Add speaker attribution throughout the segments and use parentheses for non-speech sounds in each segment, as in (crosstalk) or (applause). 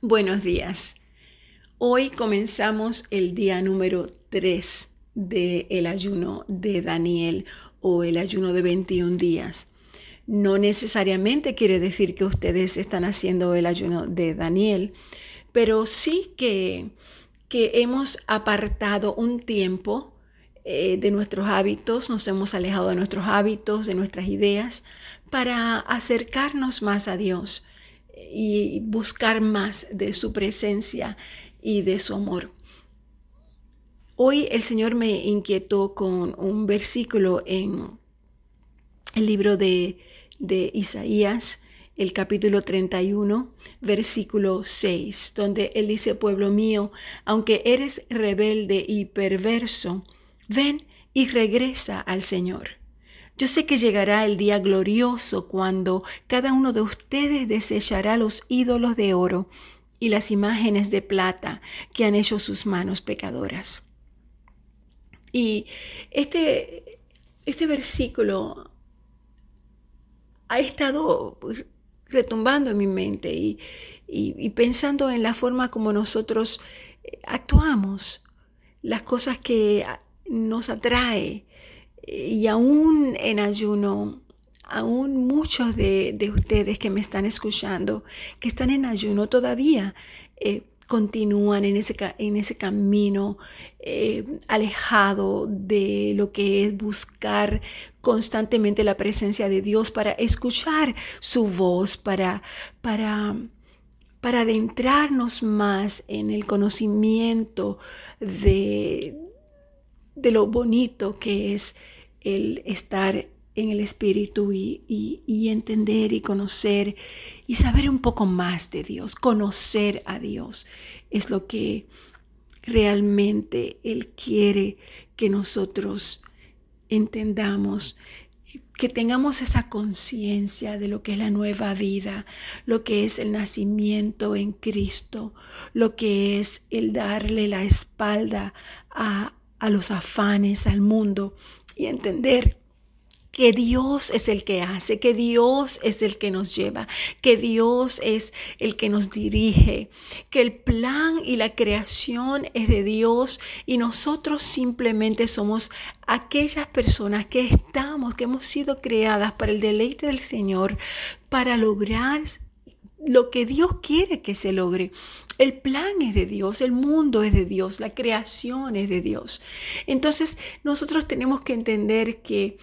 Speaker 1: Buenos días. Hoy comenzamos el día número 3 del ayuno de Daniel o el ayuno de 21 días. No necesariamente quiere decir que ustedes están haciendo el ayuno de Daniel, pero sí que, que hemos apartado un tiempo eh, de nuestros hábitos, nos hemos alejado de nuestros hábitos, de nuestras ideas, para acercarnos más a Dios y buscar más de su presencia y de su amor. Hoy el Señor me inquietó con un versículo en el libro de, de Isaías, el capítulo 31, versículo 6, donde Él dice, pueblo mío, aunque eres rebelde y perverso, ven y regresa al Señor yo sé que llegará el día glorioso cuando cada uno de ustedes desechará los ídolos de oro y las imágenes de plata que han hecho sus manos pecadoras. Y este, este versículo ha estado retumbando en mi mente y, y pensando en la forma como nosotros actuamos, las cosas que nos atrae, y aún en ayuno, aún muchos de, ustedes que me están escuchando, que están en ayuno todavía, eh, continúan en ese, en ese camino eh, alejado de lo que es buscar constantemente la presencia de Dios para escuchar su voz, para, para, para adentrarnos más en el conocimiento de, de lo bonito que es el estar en el Espíritu y, entender y conocer y saber un poco más de Dios, conocer a Dios es lo que realmente Él quiere que nosotros entendamos, que tengamos esa conciencia de lo que es la nueva vida, lo que es el nacimiento en Cristo, lo que es el darle la espalda a, a los afanes, al mundo y entender que Dios es el que hace, que Dios es el que nos lleva, que Dios es el que nos dirige, que el plan y la creación es de Dios y nosotros simplemente somos aquellas personas que estamos, que hemos sido creadas para el deleite del Señor, para lograr lo que Dios quiere que se logre. El plan es de Dios, el mundo es de Dios, la creación es de Dios. Entonces nosotros tenemos que entender que,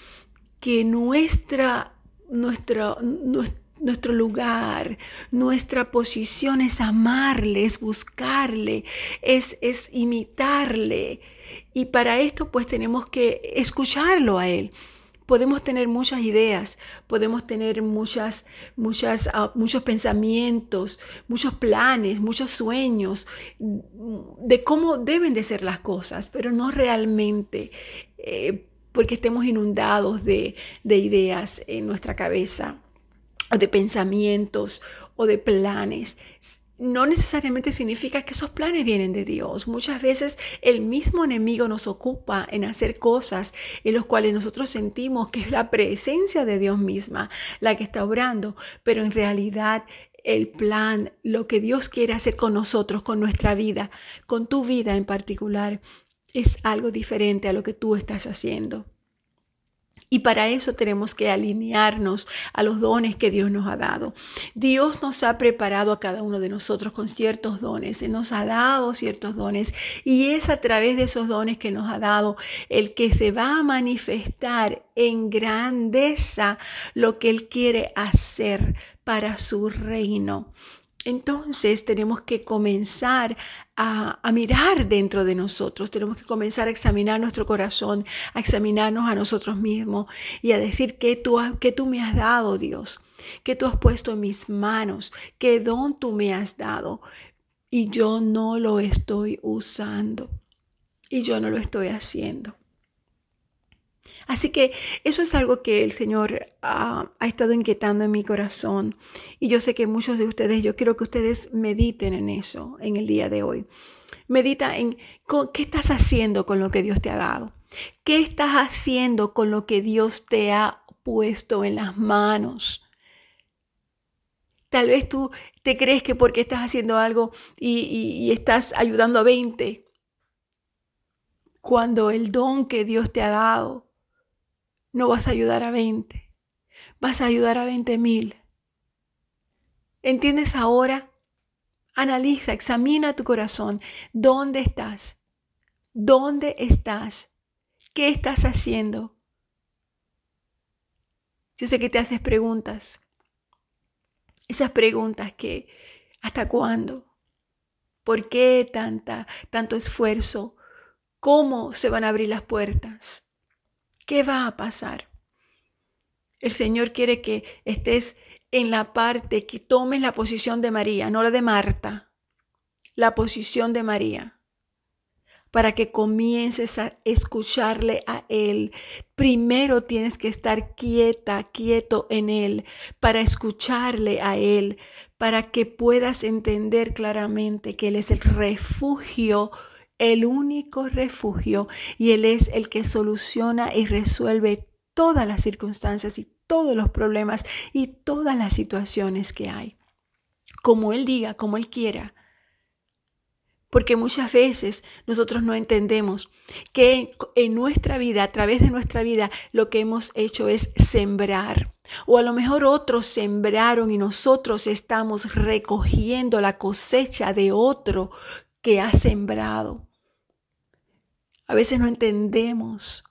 Speaker 1: que nuestra, nuestra, nuestro lugar, nuestra posición es amarle, es buscarle, es, es imitarle. Y para esto pues tenemos que escucharlo a Él podemos tener muchas ideas, podemos tener muchas, muchas, ah, muchos pensamientos, muchos planes, muchos sueños mm, de cómo deben de ser las cosas, pero no realmente eh, porque estemos inundados de, de ideas en nuestra cabeza, o de pensamientos o de planes no necesariamente significa que esos planes vienen de Dios. Muchas veces el mismo enemigo nos ocupa en hacer cosas en las cuales nosotros sentimos que es la presencia de Dios misma la que está obrando, pero en realidad el plan, lo que Dios quiere hacer con nosotros, con nuestra vida, con tu vida en particular, es algo diferente a lo que tú estás haciendo. Y para eso tenemos que alinearnos a los dones que Dios nos ha dado. Dios nos ha preparado a cada uno de nosotros con ciertos dones, nos ha dado ciertos dones y es a través de esos dones que nos ha dado el que se va a manifestar en grandeza lo que Él quiere hacer para su reino. Entonces tenemos que comenzar a, mirar dentro de nosotros, tenemos que comenzar a examinar nuestro corazón, a examinarnos a nosotros mismos y a decir que tú, que tú me has dado, Dios, que tú has puesto en mis manos, qué don tú me has dado y yo no lo estoy usando y yo no lo estoy haciendo. Así que eso es algo que el Señor ha estado inquietando en mi corazón. Y yo sé que muchos de ustedes, yo quiero que ustedes mediten en eso en el día de hoy. Medita en qué estás haciendo con lo que Dios te ha dado. ¿Qué estás haciendo con lo que Dios te ha puesto en las manos? Tal vez tú te crees que porque estás haciendo algo y, y estás ayudando a 20, cuando el don que Dios te ha dado, no vas a ayudar a 20, vas a ayudar a 20 mil. ¿Entiendes ahora? Analiza, examina tu corazón. ¿Dónde estás? ¿Dónde estás? ¿Qué estás haciendo? Yo sé que te haces preguntas. Esas preguntas que, ¿hasta cuándo? ¿Por qué tanta, tanto esfuerzo? ¿Cómo se van a abrir las puertas? ¿Qué va a pasar? El Señor quiere que estés en la parte, que tomes la posición de María, no la de Marta, la posición de María para que comiences a escucharle a Él. Primero tienes que estar quieta, quieto en Él, para escucharle a Él, para que puedas entender claramente que Él es el refugio, el único refugio, y Él es el que soluciona y resuelve todas las circunstancias y todos los problemas y todas las situaciones que hay. Como Él diga, como Él quiera porque muchas veces nosotros no entendemos que en nuestra vida, a través de nuestra vida, lo que hemos hecho es sembrar. O a lo mejor otros sembraron y nosotros estamos recogiendo la cosecha de otro que ha sembrado. A veces no entendemos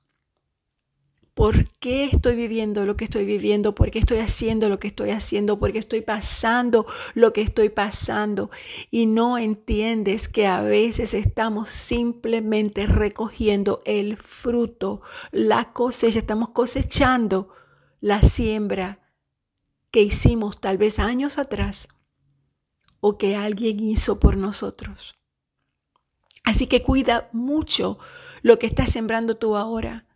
Speaker 1: por qué estoy viviendo lo que estoy viviendo, por qué estoy haciendo lo que estoy haciendo, por qué estoy pasando lo que estoy pasando. Y no entiendes que a veces estamos simplemente recogiendo el fruto, la cosecha, estamos cosechando la siembra que hicimos tal vez años atrás o que alguien hizo por nosotros. Así que cuida mucho lo que estás sembrando tú ahora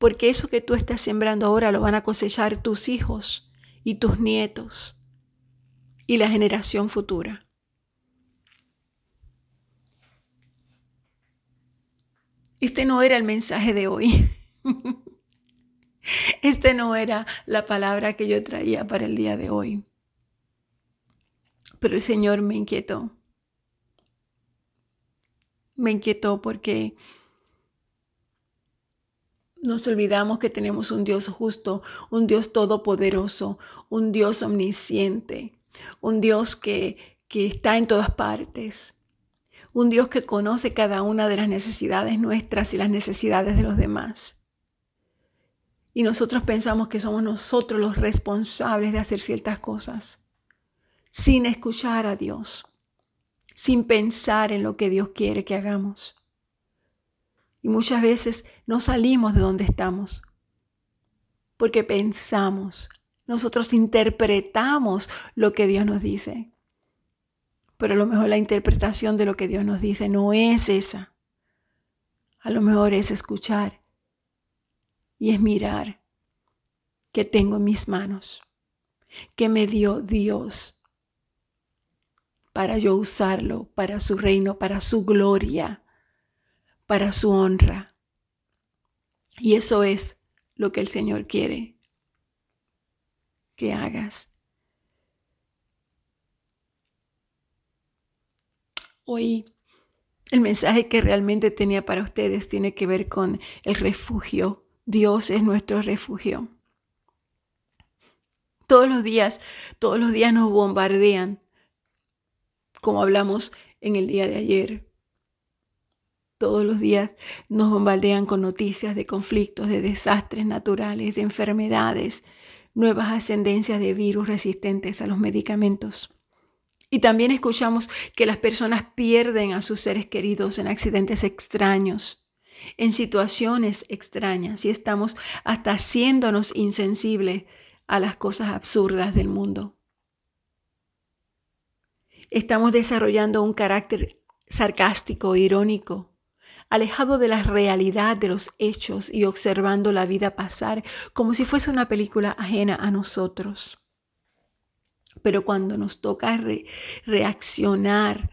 Speaker 1: porque eso que tú estás sembrando ahora lo van a cosechar tus hijos y tus nietos y la generación futura. Este no era el mensaje de hoy. (laughs) Este no era la palabra que yo traía para el día de hoy. Pero el Señor me inquietó. Me inquietó porque nos olvidamos que tenemos un Dios justo, un Dios todopoderoso, un Dios omnisciente, un Dios que, que está en todas partes, un Dios que conoce cada una de las necesidades nuestras y las necesidades de los demás. Y nosotros pensamos que somos nosotros los responsables de hacer ciertas cosas, sin escuchar a Dios, sin pensar en lo que Dios quiere que hagamos. Y muchas veces no salimos de donde estamos porque pensamos, nosotros interpretamos lo que Dios nos dice. Pero a lo mejor la interpretación de lo que Dios nos dice no es esa. A lo mejor es escuchar y es mirar que tengo en mis manos, que me dio Dios para yo usarlo para su reino, para su gloria para su honra. Y eso es lo que el Señor quiere que hagas. Hoy el mensaje que realmente tenía para ustedes tiene que ver con el refugio. Dios es nuestro refugio. Todos los días, todos los días nos bombardean, como hablamos en el día de ayer. Todos los días nos bombardean con noticias de conflictos, de desastres naturales, de enfermedades, nuevas ascendencias de virus resistentes a los medicamentos. Y también escuchamos que las personas pierden a sus seres queridos en accidentes extraños, en situaciones extrañas, y estamos hasta haciéndonos insensibles a las cosas absurdas del mundo. Estamos desarrollando un carácter sarcástico, irónico, alejado de la realidad de los hechos y observando la vida pasar como si fuese una película ajena a nosotros. Pero cuando nos toca reaccionar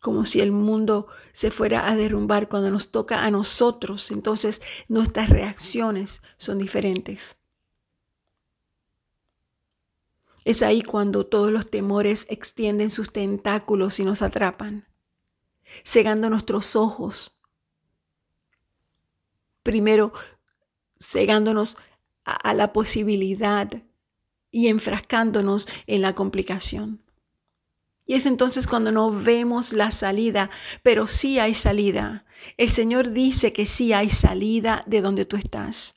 Speaker 1: como si el mundo se fuera a derrumbar, cuando nos toca a nosotros, entonces nuestras reacciones son diferentes. Es ahí cuando todos los temores extienden sus tentáculos y nos atrapan, cegando nuestros ojos. Primero, cegándonos a, la posibilidad y enfrascándonos en la complicación. Y es entonces cuando no vemos la salida, pero sí hay salida. El Señor dice que sí hay salida de donde tú estás.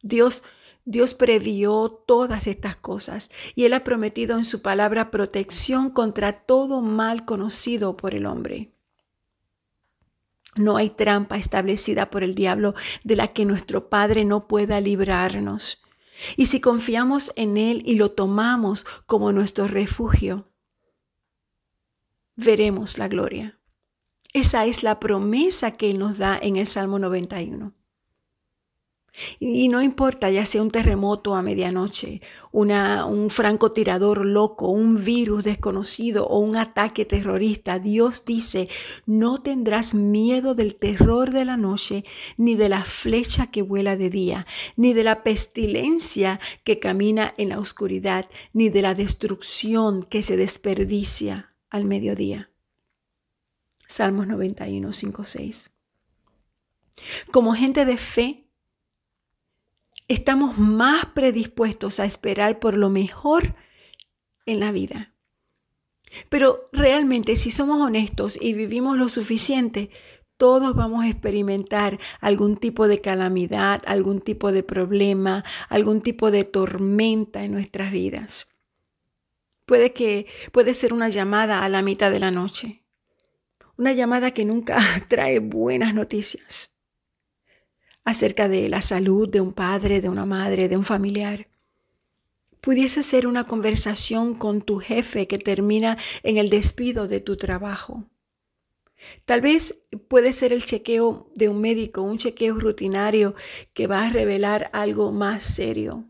Speaker 1: Dios Dios previó todas estas cosas y Él ha prometido en su palabra protección contra todo mal conocido por el hombre. No hay trampa establecida por el diablo de la que nuestro Padre no pueda librarnos. Y si confiamos en Él y lo tomamos como nuestro refugio, veremos la gloria. Esa es la promesa que Él nos da en el Salmo 91. Y no importa, ya sea un terremoto a medianoche, una, un francotirador loco, un virus desconocido o un ataque terrorista, Dios dice, no tendrás miedo del terror de la noche, ni de la flecha que vuela de día, ni de la pestilencia que camina en la oscuridad, ni de la destrucción que se desperdicia al mediodía. Salmos 91, 5, 6. Como gente de fe, estamos más predispuestos a esperar por lo mejor en la vida. Pero realmente, si somos honestos y vivimos lo suficiente, todos vamos a experimentar algún tipo de calamidad, algún tipo de problema, algún tipo de tormenta en nuestras vidas. Puede que puede ser una llamada a la mitad de la noche. Una llamada que nunca (laughs) trae buenas noticias acerca de la salud de un padre, de una madre, de un familiar. Pudiese ser una conversación con tu jefe que termina en el despido de tu trabajo. Tal vez puede ser el chequeo de un médico, un chequeo rutinario que va a revelar algo más serio.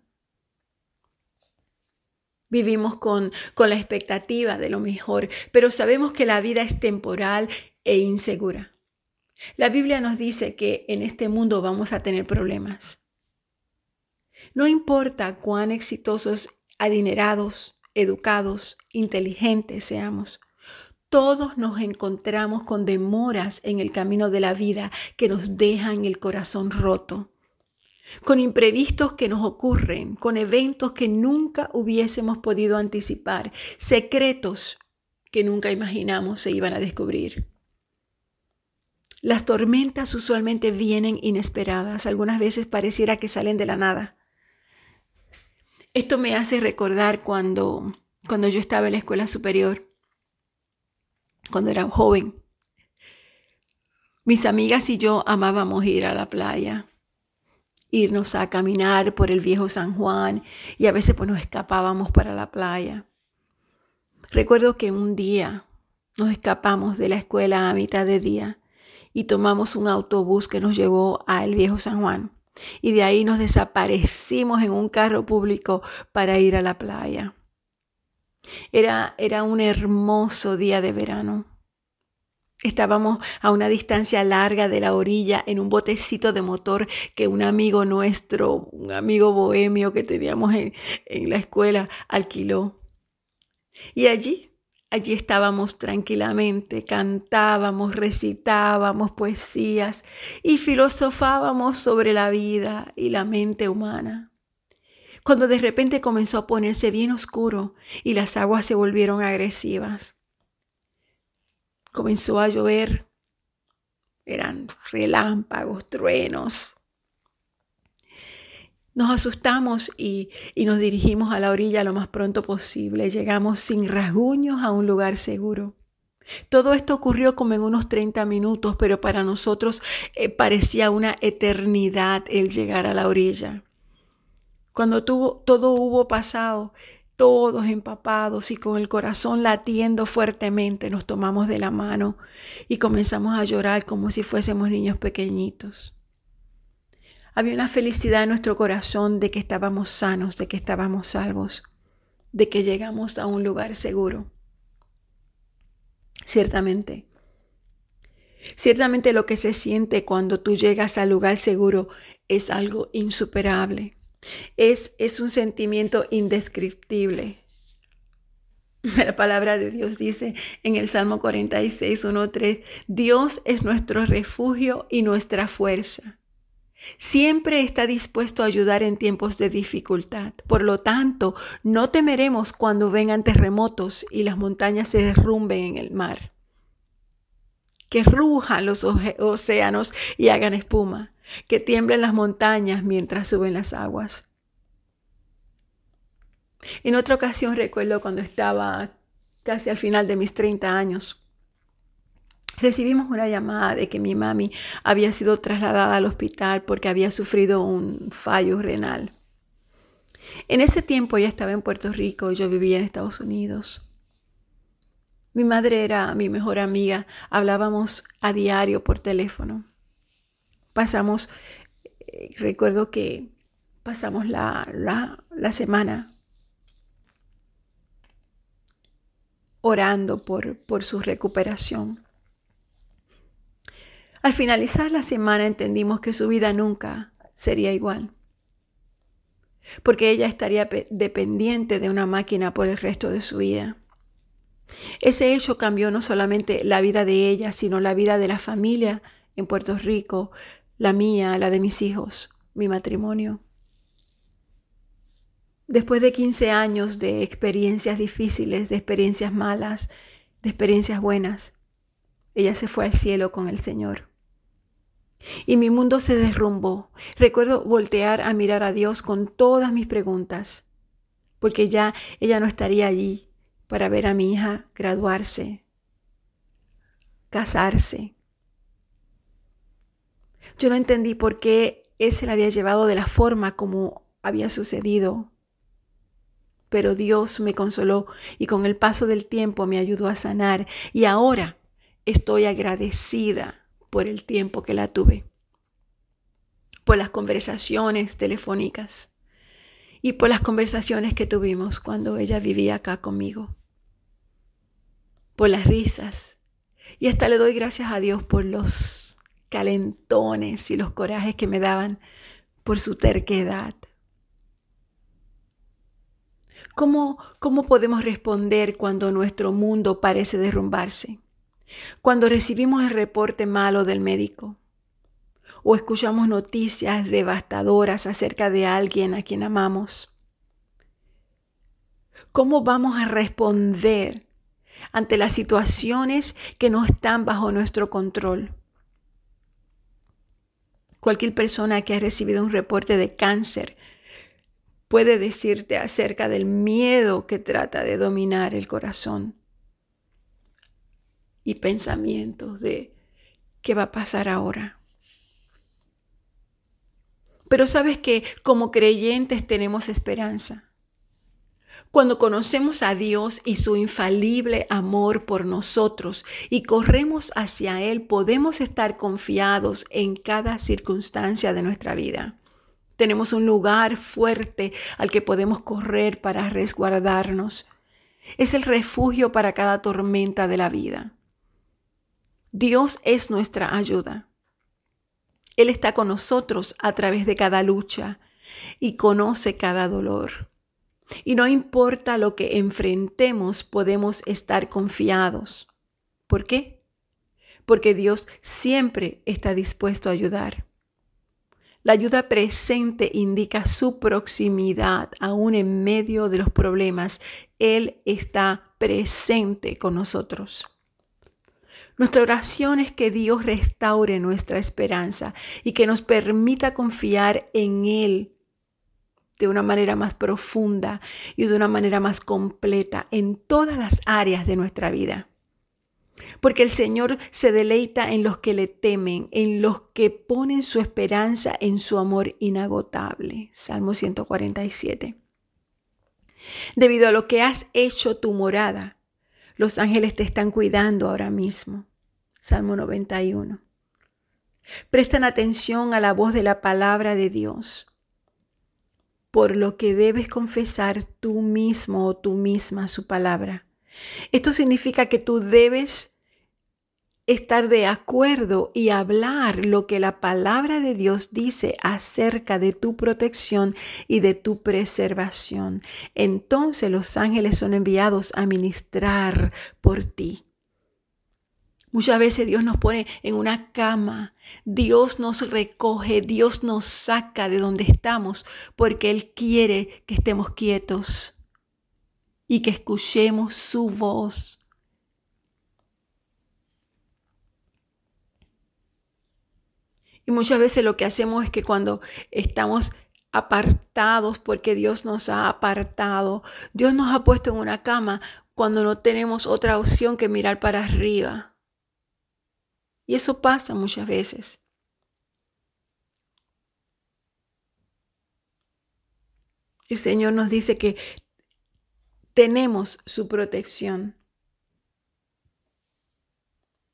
Speaker 1: Vivimos con, con la expectativa de lo mejor, pero sabemos que la vida es temporal e insegura. La Biblia nos dice que en este mundo vamos a tener problemas. No importa cuán exitosos, adinerados, educados, inteligentes seamos, todos nos encontramos con demoras en el camino de la vida que nos dejan el corazón roto, con imprevistos que nos ocurren, con eventos que nunca hubiésemos podido anticipar, secretos que nunca imaginamos se iban a descubrir. Las tormentas usualmente vienen inesperadas, algunas veces pareciera que salen de la nada. Esto me hace recordar cuando, cuando yo estaba en la escuela superior, cuando era joven. Mis amigas y yo amábamos ir a la playa, irnos a caminar por el viejo San Juan y a veces pues nos escapábamos para la playa. Recuerdo que un día nos escapamos de la escuela a mitad de día y tomamos un autobús que nos llevó al viejo San Juan. Y de ahí nos desaparecimos en un carro público para ir a la playa. Era, era un hermoso día de verano. Estábamos a una distancia larga de la orilla en un botecito de motor que un amigo nuestro, un amigo bohemio que teníamos en, en la escuela, alquiló. Y allí Allí estábamos tranquilamente, cantábamos, recitábamos poesías y filosofábamos sobre la vida y la mente humana. Cuando de repente comenzó a ponerse bien oscuro y las aguas se volvieron agresivas. Comenzó a llover. Eran relámpagos, truenos, nos asustamos y, nos dirigimos a la orilla lo más pronto posible. Llegamos sin rasguños a un lugar seguro. Todo esto ocurrió como en unos 30 minutos, pero para nosotros eh, parecía una eternidad el llegar a la orilla. Cuando todo hubo pasado, todos empapados y con el corazón latiendo fuertemente, nos tomamos de la mano y comenzamos a llorar como si fuésemos niños pequeñitos. Había una felicidad en nuestro corazón de que estábamos sanos, de que estábamos salvos, de que llegamos a un lugar seguro. Ciertamente, ciertamente lo que se siente cuando tú llegas al lugar seguro es algo insuperable. Es, es un sentimiento indescriptible. (laughs) La palabra de Dios dice en el Salmo 46, 1, 3, Dios es nuestro refugio y nuestra fuerza. Siempre está dispuesto a ayudar en tiempos de dificultad. Por lo tanto, no temeremos cuando vengan terremotos y las montañas se derrumben en el mar. Que rujan los océanos y hagan espuma. Que tiemblen las montañas mientras suben las aguas. En otra ocasión recuerdo cuando estaba casi al final de mis 30 años, recibimos una llamada de que mi mami había sido trasladada al hospital porque había sufrido un fallo renal. En ese tiempo ella estaba en Puerto Rico y yo vivía en Estados Unidos. Mi madre era mi mejor amiga, hablábamos a diario por teléfono. Pasamos, eh, recuerdo que pasamos la, la, la semana orando por, por su recuperación. Al finalizar la semana entendimos que su vida nunca sería igual, porque ella estaría dependiente de una máquina por el resto de su vida. Ese hecho cambió no solamente la vida de ella, sino la vida de la familia en Puerto Rico, la mía, la de mis hijos, mi matrimonio. Después de 15 años de experiencias difíciles, de experiencias malas, de experiencias buenas, ella se fue al cielo con el Señor. Y mi mundo se derrumbó. Recuerdo voltear a mirar a Dios con todas mis preguntas, porque ya ella no estaría allí para ver a mi hija graduarse, casarse. Yo no entendí por qué Él se la había llevado de la forma como había sucedido pero Dios me consoló y con el paso del tiempo me ayudó a sanar y ahora estoy agradecida por el tiempo que la tuve, por las conversaciones telefónicas y por las conversaciones que tuvimos cuando ella vivía acá conmigo, por las risas y hasta le doy gracias a Dios por los calentones y los corajes que me daban por su terquedad ¿Cómo, ¿Cómo podemos responder cuando nuestro mundo parece derrumbarse? Cuando recibimos el reporte malo del médico o escuchamos noticias devastadoras acerca de alguien a quien amamos. ¿Cómo vamos a responder ante las situaciones que no están bajo nuestro control? Cualquier persona que ha recibido un reporte de cáncer puede decirte acerca del miedo que trata de dominar el corazón y pensamientos de qué va a pasar ahora. Pero sabes que como creyentes tenemos esperanza. Cuando conocemos a Dios y su infalible amor por nosotros y corremos hacia Él, podemos estar confiados en cada circunstancia de nuestra vida. Tenemos un lugar fuerte al que podemos correr para resguardarnos. Es el refugio para cada tormenta de la vida. Dios es nuestra ayuda. Él está con nosotros a través de cada lucha y conoce cada dolor. Y no importa lo que enfrentemos, podemos estar confiados. ¿Por qué? Porque Dios siempre está dispuesto a ayudar. La ayuda presente indica su proximidad aún en medio de los problemas. Él está presente con nosotros. Nuestra oración es que Dios restaure nuestra esperanza y que nos permita confiar en Él de una manera más profunda y de una manera más completa en todas las áreas de nuestra vida. Porque el Señor se deleita en los que le temen, en los que ponen su esperanza en su amor inagotable. Salmo 147. Debido a lo que has hecho tu morada, los ángeles te están cuidando ahora mismo. Salmo 91. Prestan atención a la voz de la palabra de Dios, por lo que debes confesar tú mismo o tú misma su palabra. Esto significa que tú debes estar de acuerdo y hablar lo que la palabra de Dios dice acerca de tu protección y de tu preservación. Entonces los ángeles son enviados a ministrar por ti. Muchas veces Dios nos pone en una cama, Dios nos recoge, Dios nos saca de donde estamos porque Él quiere que estemos quietos y que escuchemos su voz. Y muchas veces lo que hacemos es que cuando estamos apartados porque Dios nos ha apartado, Dios nos ha puesto en una cama cuando no tenemos otra opción que mirar para arriba. Y eso pasa muchas veces. El Señor nos dice que tenemos su protección.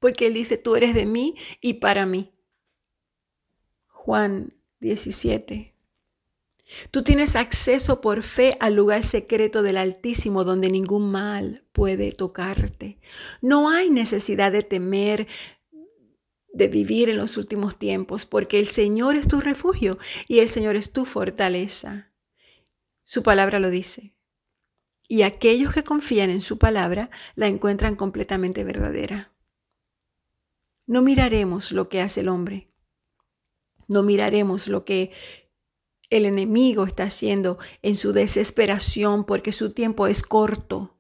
Speaker 1: Porque Él dice, tú eres de mí y para mí. Juan 17. Tú tienes acceso por fe al lugar secreto del Altísimo donde ningún mal puede tocarte. No hay necesidad de temer de vivir en los últimos tiempos porque el Señor es tu refugio y el Señor es tu fortaleza. Su palabra lo dice. Y aquellos que confían en su palabra la encuentran completamente verdadera. No miraremos lo que hace el hombre no miraremos lo que el enemigo está haciendo en su desesperación porque su tiempo es corto.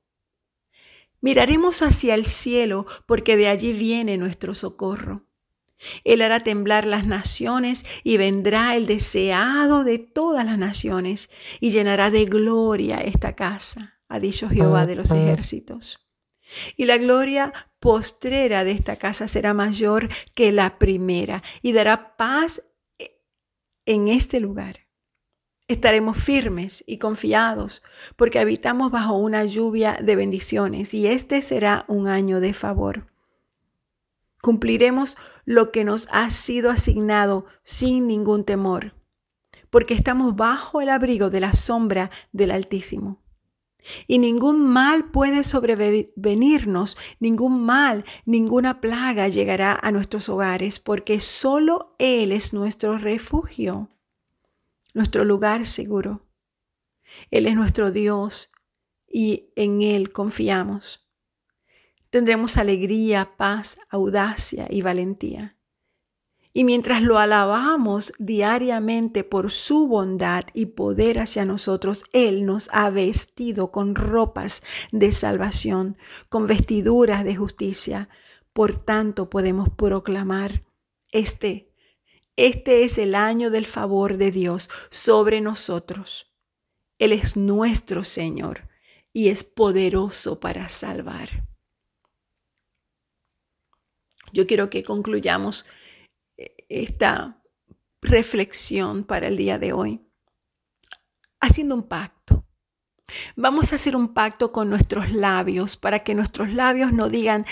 Speaker 1: Miraremos hacia el cielo porque de allí viene nuestro socorro. Él hará temblar las naciones y vendrá el deseado de todas las naciones y llenará de gloria esta casa, ha dicho Jehová de los ejércitos. Y la gloria postrera de esta casa será mayor que la primera y dará paz en este lugar. Estaremos firmes y confiados porque habitamos bajo una lluvia de bendiciones y este será un año de favor. Cumpliremos lo que nos ha sido asignado sin ningún temor, porque estamos bajo el abrigo de la sombra del Altísimo. Y ningún mal puede sobrevenirnos, ningún mal, ninguna plaga llegará a nuestros hogares, porque solo Él es nuestro refugio, nuestro lugar seguro. Él es nuestro Dios y en Él confiamos. Tendremos alegría, paz, audacia y valentía. Y mientras lo alabamos diariamente por su bondad y poder hacia nosotros, Él nos ha vestido con ropas de salvación, con vestiduras de justicia. Por tanto, podemos proclamar este. Este es el año del favor de Dios sobre nosotros. Él es nuestro Señor y es poderoso para salvar. Yo quiero que concluyamos esta reflexión para el día de hoy, haciendo un pacto. Vamos a hacer un pacto con nuestros labios para que nuestros labios no digan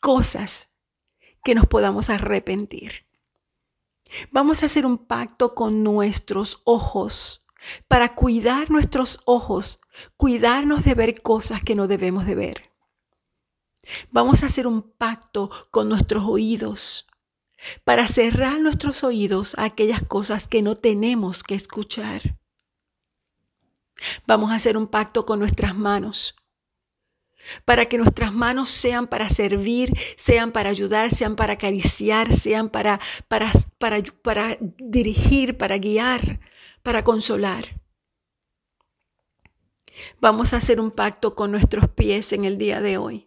Speaker 1: cosas que nos podamos arrepentir. Vamos a hacer un pacto con nuestros ojos para cuidar nuestros ojos, cuidarnos de ver cosas que no debemos de ver. Vamos a hacer un pacto con nuestros oídos para cerrar nuestros oídos a aquellas cosas que no tenemos que escuchar. Vamos a hacer un pacto con nuestras manos, para que nuestras manos sean para servir, sean para ayudar, sean para acariciar, sean para, para, para, para dirigir, para guiar, para consolar. Vamos a hacer un pacto con nuestros pies en el día de hoy,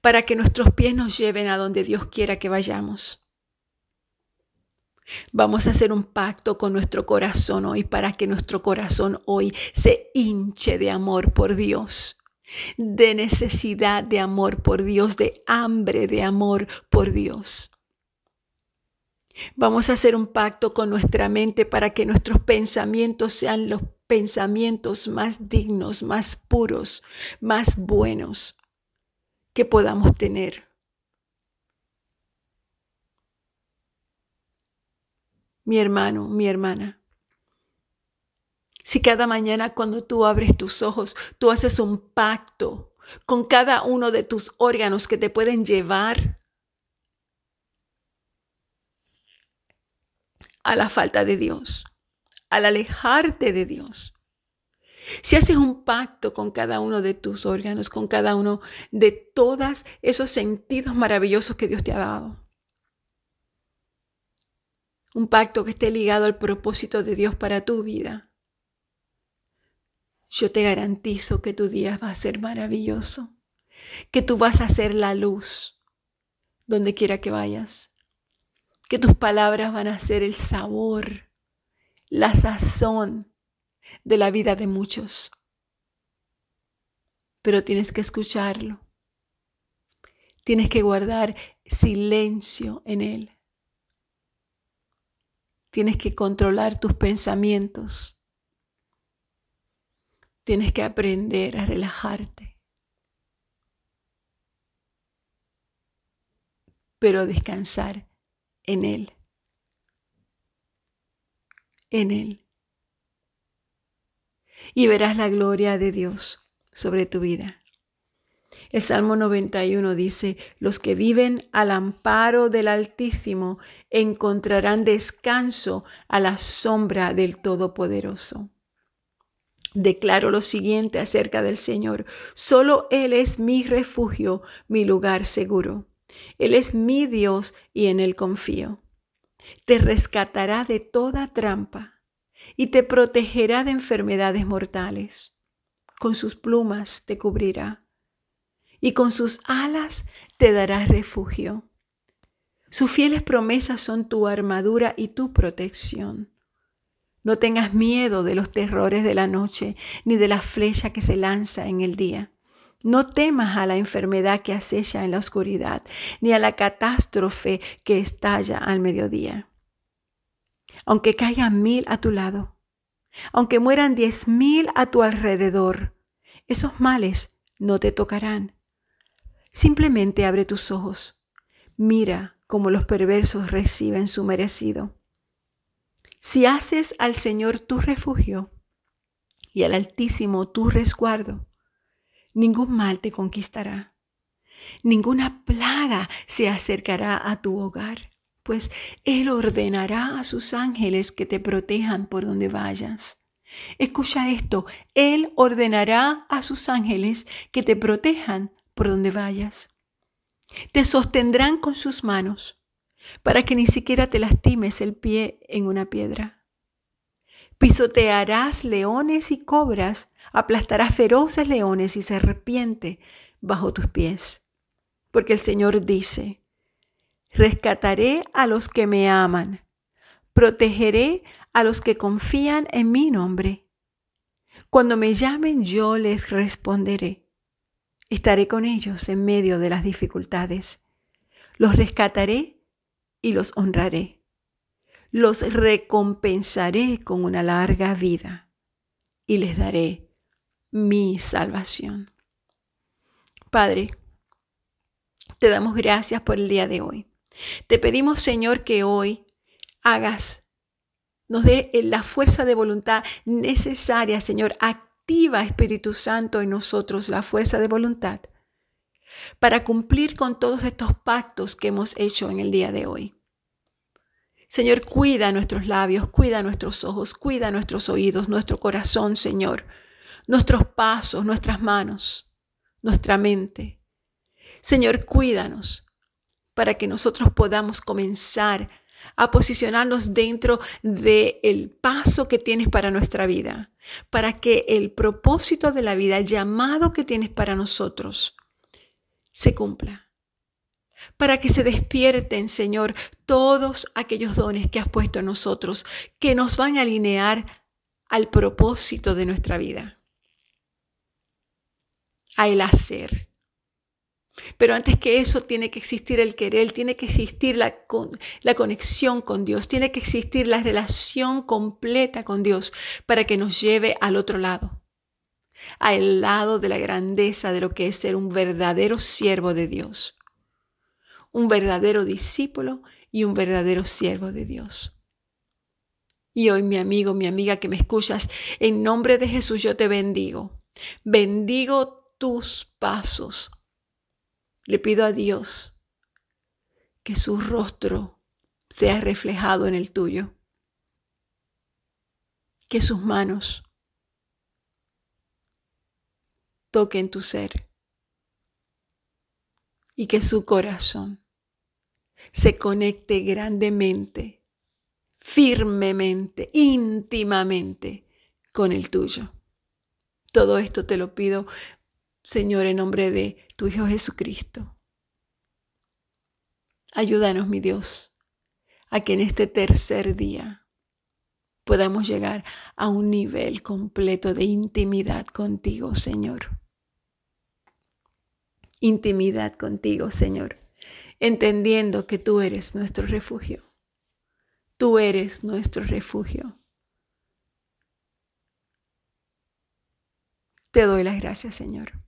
Speaker 1: para que nuestros pies nos lleven a donde Dios quiera que vayamos. Vamos a hacer un pacto con nuestro corazón hoy para que nuestro corazón hoy se hinche de amor por Dios, de necesidad de amor por Dios, de hambre de amor por Dios. Vamos a hacer un pacto con nuestra mente para que nuestros pensamientos sean los pensamientos más dignos, más puros, más buenos que podamos tener. mi hermano, mi hermana. Si cada mañana cuando tú abres tus ojos, tú haces un pacto con cada uno de tus órganos que te pueden llevar a la falta de Dios, al alejarte de Dios. Si haces un pacto con cada uno de tus órganos, con cada uno de todos esos sentidos maravillosos que Dios te ha dado, un pacto que esté ligado al propósito de Dios para tu vida. Yo te garantizo que tu día va a ser maravilloso, que tú vas a ser la luz donde quiera que vayas, que tus palabras van a ser el sabor, la sazón de la vida de muchos. Pero tienes que escucharlo. Tienes que guardar silencio en él. Tienes que controlar tus pensamientos. Tienes que aprender a relajarte. Pero descansar en Él. En Él y verás la gloria de Dios sobre tu vida. El Salmo 91 dice, los que viven al amparo del Altísimo encontrarán descanso a la sombra del Todopoderoso. Declaro lo siguiente acerca del Señor. Solo Él es mi refugio, mi lugar seguro. Él es mi Dios y en Él confío. Te rescatará de toda trampa y te protegerá de enfermedades mortales. Con sus plumas te cubrirá y con sus alas te dará refugio. Sus fieles promesas son tu armadura y tu protección. No tengas miedo de los terrores de la noche, ni de la flecha que se lanza en el día. No temas a la enfermedad que acecha en la oscuridad, ni a la catástrofe que estalla al mediodía aunque caigan mil a tu lado, aunque mueran diez mil a tu alrededor, esos males no te tocarán. Simplemente abre tus ojos, mira cómo los perversos reciben su merecido. Si haces al Señor tu refugio y al Altísimo tu resguardo, ningún mal te conquistará, ninguna plaga se acercará a tu hogar pues Él ordenará a sus ángeles que te protejan por donde vayas. Escucha esto, Él ordenará a sus ángeles que te protejan por donde vayas. Te sostendrán con sus manos para que ni siquiera te lastimes el pie en una piedra. Pisotearás leones y cobras, aplastarás feroces leones y serpiente bajo tus pies. Porque el Señor dice, Rescataré a los que me aman. Protegeré a los que confían en mi nombre. Cuando me llamen yo les responderé. Estaré con ellos en medio de las dificultades. Los rescataré y los honraré. Los recompensaré con una larga vida y les daré mi salvación. Padre, te damos gracias por el día de hoy. Te pedimos, Señor, que hoy hagas, nos dé la fuerza de voluntad necesaria, Señor. Espíritu Santo, en nosotros la fuerza de voluntad para cumplir con todos estos pactos que hemos hecho en el día de hoy. Señor, cuida nuestros labios, cuida nuestros ojos, cuida nuestros oídos, nuestro corazón, Señor, nuestros pasos, nuestras manos, nuestra mente. Señor, cuídanos para que nosotros podamos comenzar a posicionarnos dentro del paso que tienes para nuestra vida, para que el propósito de la vida, el llamado que tienes para nosotros, se cumpla. Para que se despierten, Señor, todos aquellos dones que has puesto en nosotros, que nos van a alinear al propósito de nuestra vida, a el hacer, pero antes que eso tiene que existir el querer, tiene que existir la, la, conexión con Dios, tiene que existir la relación completa con Dios para que nos lleve al otro lado, al lado de la grandeza de lo que es ser un verdadero siervo de Dios, un verdadero discípulo y un verdadero siervo de Dios. Y hoy mi amigo, mi amiga que me escuchas, en nombre de Jesús yo te bendigo. Bendigo tus pasos le pido a Dios que su rostro sea reflejado en el tuyo. que sus manos toquen tu ser y que su corazón se conecte grandemente, firmemente, íntimamente con el tuyo. Todo esto te lo pido, Señor, en nombre de tu Hijo Jesucristo. Ayúdanos, mi Dios, a que en este tercer día podamos llegar a un nivel completo de intimidad contigo, Señor. Intimidad contigo, Señor, entendiendo que tú eres nuestro refugio. Tú eres nuestro refugio. Te doy las gracias, Señor,